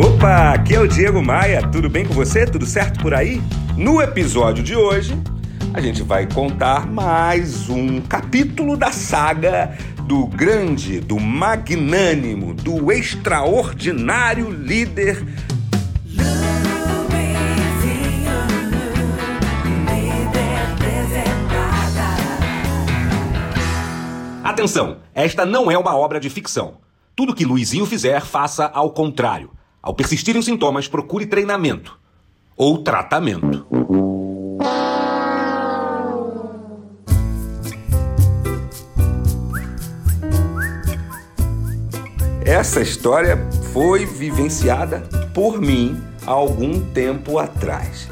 Opa, aqui é o Diego Maia, tudo bem com você? Tudo certo por aí? No episódio de hoje, a gente vai contar mais um capítulo da saga do grande, do magnânimo, do extraordinário líder. Atenção, esta não é uma obra de ficção. Tudo que Luizinho fizer, faça ao contrário. Ao persistirem os sintomas, procure treinamento ou tratamento. Essa história foi vivenciada por mim há algum tempo atrás.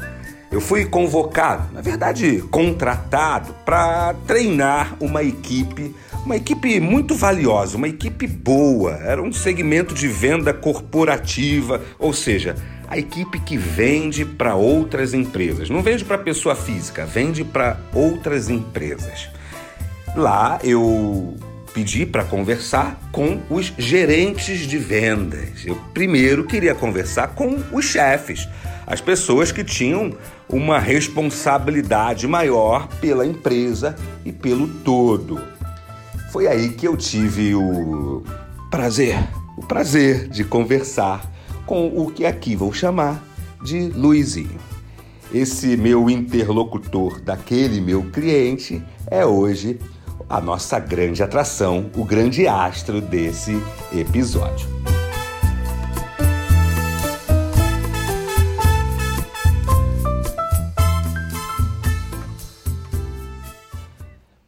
Eu fui convocado, na verdade, contratado para treinar uma equipe, uma equipe muito valiosa, uma equipe boa. Era um segmento de venda corporativa, ou seja, a equipe que vende para outras empresas. Não vende para pessoa física, vende para outras empresas. Lá eu pedi para conversar com os gerentes de vendas. Eu primeiro queria conversar com os chefes, as pessoas que tinham uma responsabilidade maior pela empresa e pelo todo. Foi aí que eu tive o prazer, o prazer de conversar com o que aqui vou chamar de Luizinho. Esse meu interlocutor daquele meu cliente é hoje a nossa grande atração, o grande astro desse episódio.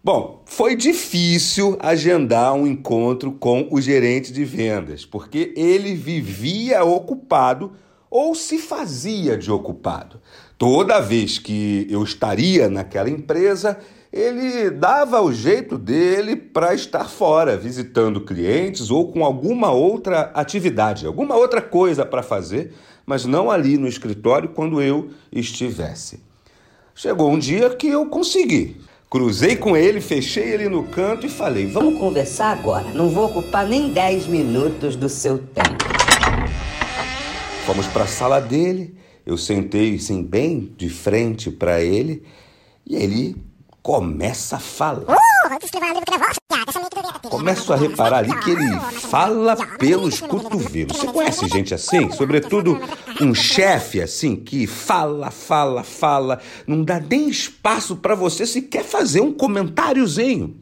Bom, foi difícil agendar um encontro com o gerente de vendas, porque ele vivia ocupado ou se fazia de ocupado. Toda vez que eu estaria naquela empresa, ele dava o jeito dele para estar fora, visitando clientes ou com alguma outra atividade, alguma outra coisa para fazer, mas não ali no escritório quando eu estivesse. Chegou um dia que eu consegui. Cruzei com ele, fechei ele no canto e falei: Vamos conversar agora. Não vou ocupar nem 10 minutos do seu tempo. Fomos para a sala dele. Eu sentei assim, bem de frente para ele e ele começa a falar. Começo a reparar ali que ele fala pelos cotovelos. Você conhece gente assim? Sobretudo um chefe assim que fala, fala, fala, não dá nem espaço para você sequer fazer um comentáriozinho.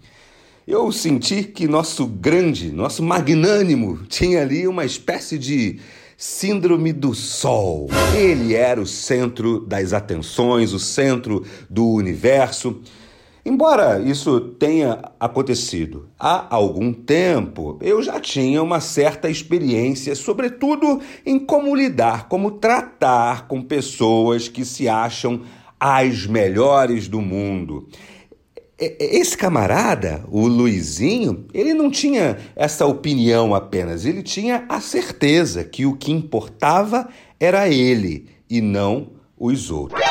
Eu senti que nosso grande, nosso magnânimo tinha ali uma espécie de Síndrome do Sol. Ele era o centro das atenções, o centro do universo. Embora isso tenha acontecido há algum tempo, eu já tinha uma certa experiência, sobretudo em como lidar, como tratar com pessoas que se acham as melhores do mundo. Esse camarada, o Luizinho, ele não tinha essa opinião apenas, ele tinha a certeza que o que importava era ele e não os outros.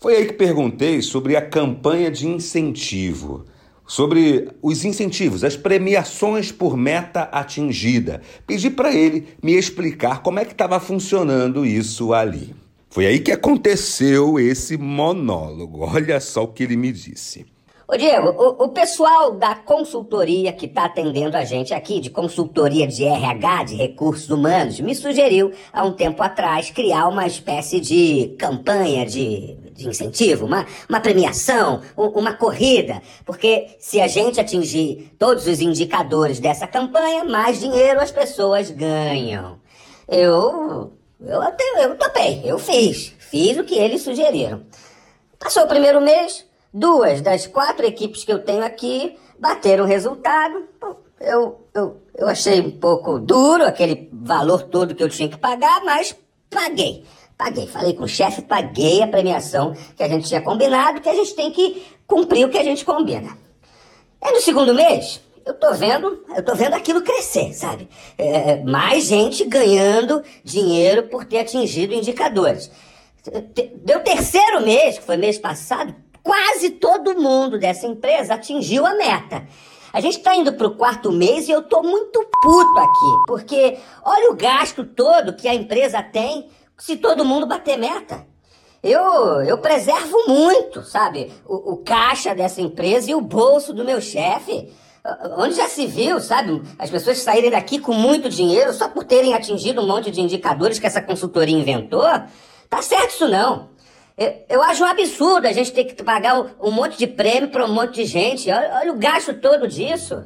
Foi aí que perguntei sobre a campanha de incentivo, sobre os incentivos, as premiações por meta atingida. Pedi para ele me explicar como é que estava funcionando isso ali. Foi aí que aconteceu esse monólogo. Olha só o que ele me disse. Ô Diego, o, o pessoal da consultoria que está atendendo a gente aqui, de consultoria de RH, de recursos humanos, me sugeriu há um tempo atrás criar uma espécie de campanha de, de incentivo, uma, uma premiação, uma corrida. Porque se a gente atingir todos os indicadores dessa campanha, mais dinheiro as pessoas ganham. Eu. Eu até eu topei, eu fiz. Fiz o que eles sugeriram. Passou o primeiro mês, Duas das quatro equipes que eu tenho aqui bateram resultado. Eu, eu, eu achei um pouco duro aquele valor todo que eu tinha que pagar, mas paguei. Paguei. Falei com o chefe, paguei a premiação que a gente tinha combinado, que a gente tem que cumprir o que a gente combina. É no segundo mês, eu tô vendo, eu tô vendo aquilo crescer, sabe? É, mais gente ganhando dinheiro por ter atingido indicadores. Deu terceiro mês, que foi mês passado, quase todo mundo dessa empresa atingiu a meta. A gente tá indo pro quarto mês e eu tô muito puto aqui, porque olha o gasto todo que a empresa tem se todo mundo bater meta. Eu, eu preservo muito, sabe, o, o caixa dessa empresa e o bolso do meu chefe. Onde já se viu, sabe, as pessoas saírem daqui com muito dinheiro só por terem atingido um monte de indicadores que essa consultoria inventou? Tá certo isso não. Eu, eu acho um absurdo a gente ter que pagar um, um monte de prêmio para um monte de gente. Olha, olha o gasto todo disso.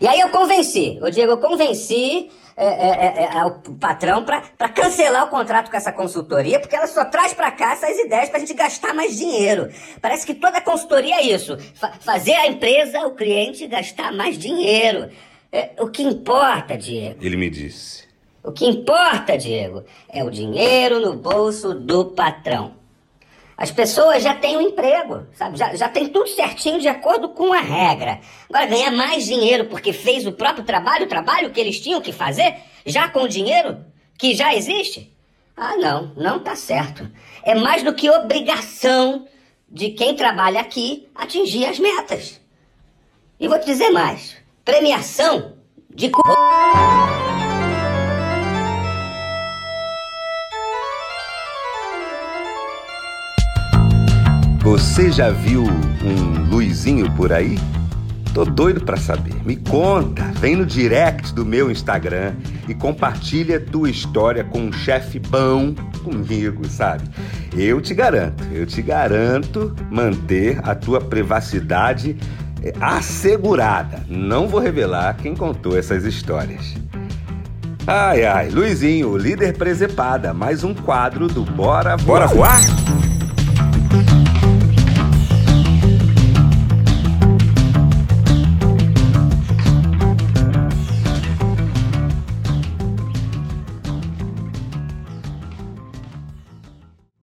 E aí eu convenci, o Diego, eu convenci é, é, é, o patrão para cancelar o contrato com essa consultoria, porque ela só traz para cá essas ideias para a gente gastar mais dinheiro. Parece que toda consultoria é isso: fa fazer a empresa, o cliente, gastar mais dinheiro. o que importa, Diego? Ele me disse. O que importa, Diego, é o dinheiro no bolso do patrão. As pessoas já têm um emprego, sabe? Já, já tem tudo certinho de acordo com a regra. Agora, ganhar mais dinheiro porque fez o próprio trabalho, o trabalho que eles tinham que fazer, já com o dinheiro que já existe? Ah, não, não tá certo. É mais do que obrigação de quem trabalha aqui atingir as metas. E vou te dizer mais: premiação de. Você já viu um Luizinho por aí? Tô doido para saber. Me conta, vem no direct do meu Instagram e compartilha tua história com um chefe bom comigo, sabe? Eu te garanto, eu te garanto manter a tua privacidade eh, assegurada. Não vou revelar quem contou essas histórias. Ai ai, Luizinho, líder presepada, mais um quadro do Bora Bora Voar.